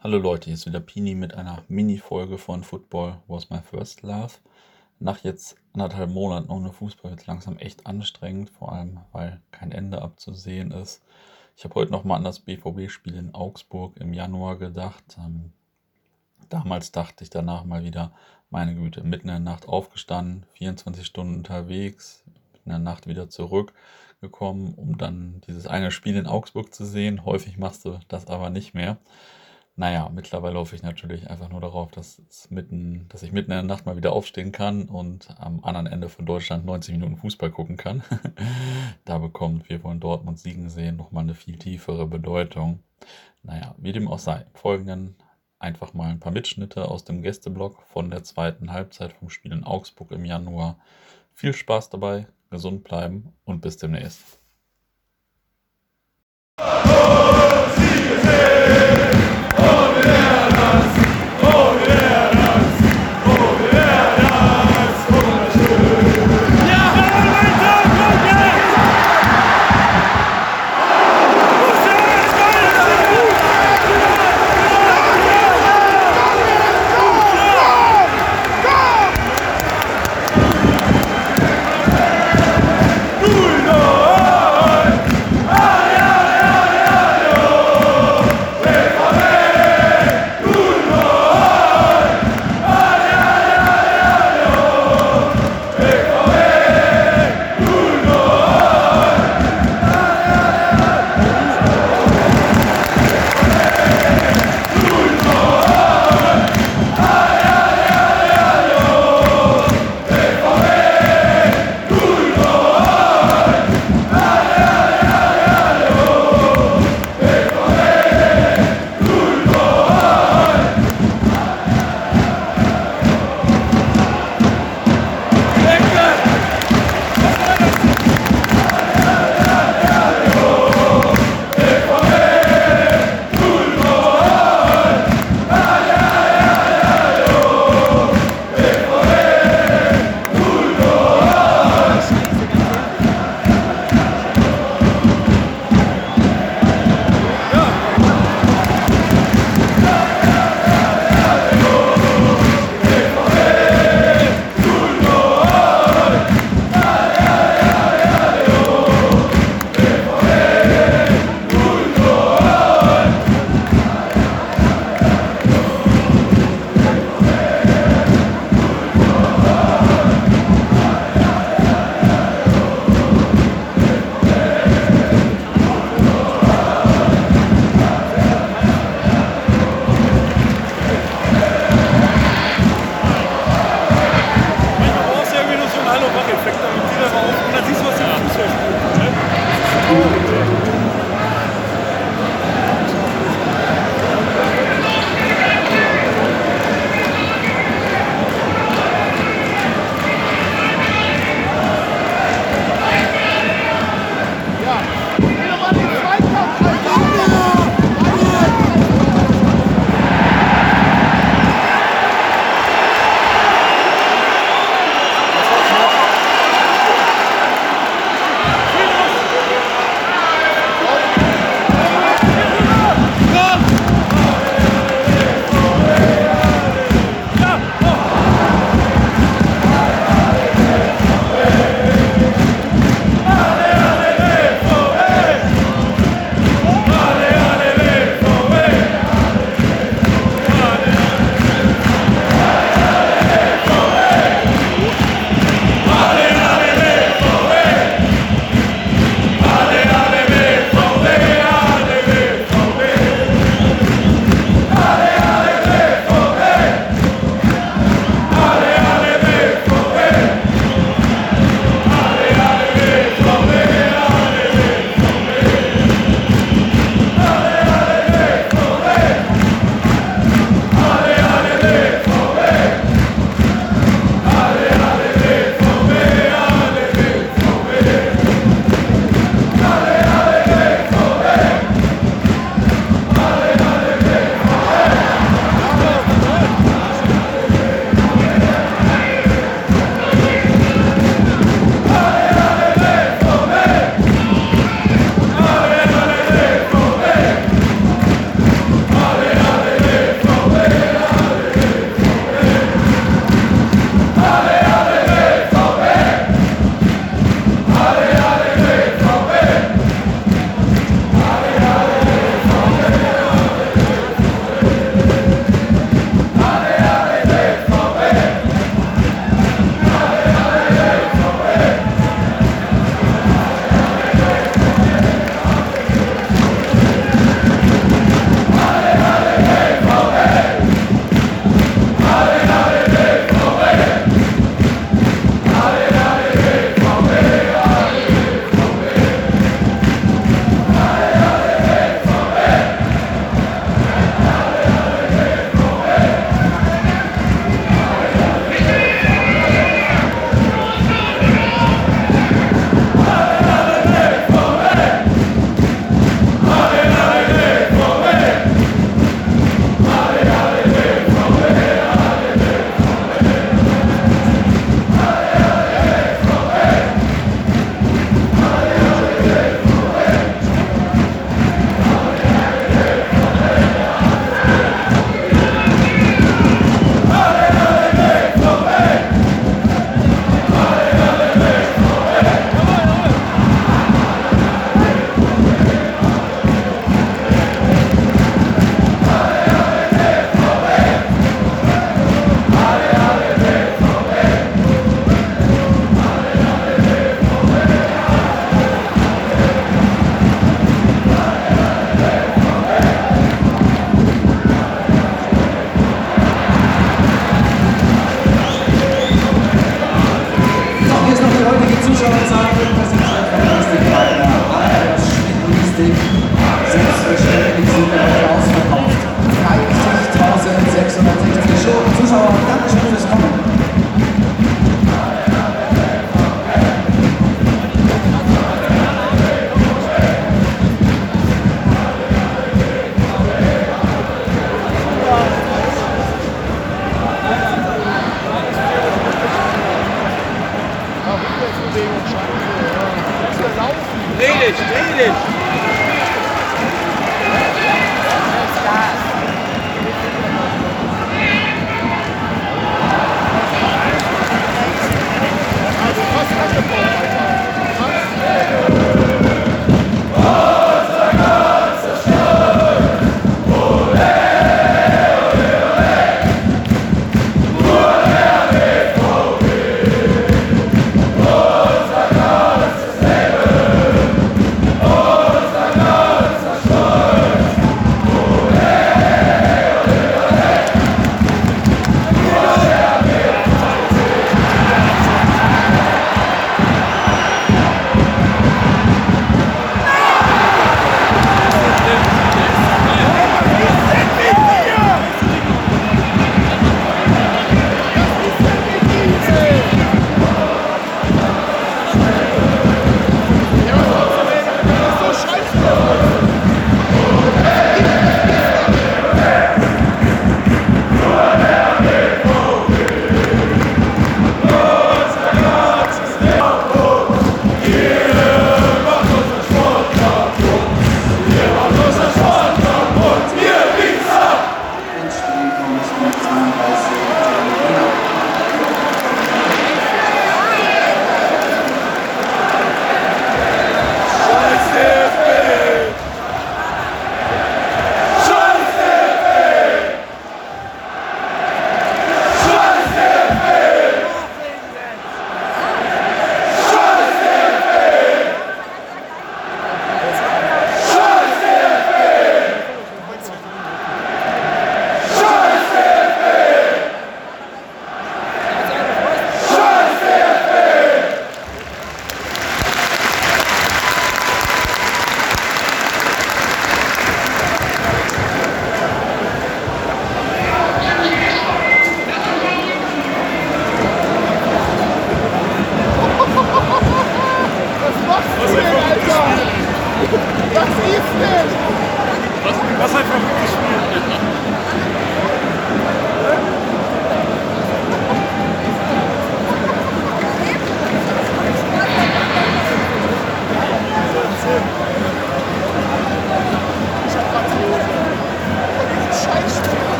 Hallo Leute, hier ist wieder Pini mit einer Mini-Folge von Football Was My First Love. Nach jetzt anderthalb Monaten ohne Fußball wird es langsam echt anstrengend, vor allem weil kein Ende abzusehen ist. Ich habe heute nochmal an das BVB-Spiel in Augsburg im Januar gedacht. Ähm, damals dachte ich danach mal wieder, meine Güte, mitten in der Nacht aufgestanden, 24 Stunden unterwegs, in der Nacht wieder zurückgekommen, um dann dieses eine Spiel in Augsburg zu sehen. Häufig machst du das aber nicht mehr. Naja, mittlerweile hoffe ich natürlich einfach nur darauf, dass, es mitten, dass ich mitten in der Nacht mal wieder aufstehen kann und am anderen Ende von Deutschland 90 Minuten Fußball gucken kann. da bekommt Wir wollen Dortmund siegen sehen nochmal eine viel tiefere Bedeutung. Naja, wie dem auch sei. Im Folgenden einfach mal ein paar Mitschnitte aus dem Gästeblock von der zweiten Halbzeit vom Spiel in Augsburg im Januar. Viel Spaß dabei, gesund bleiben und bis demnächst.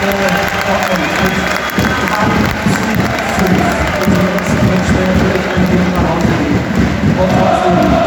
Thank you.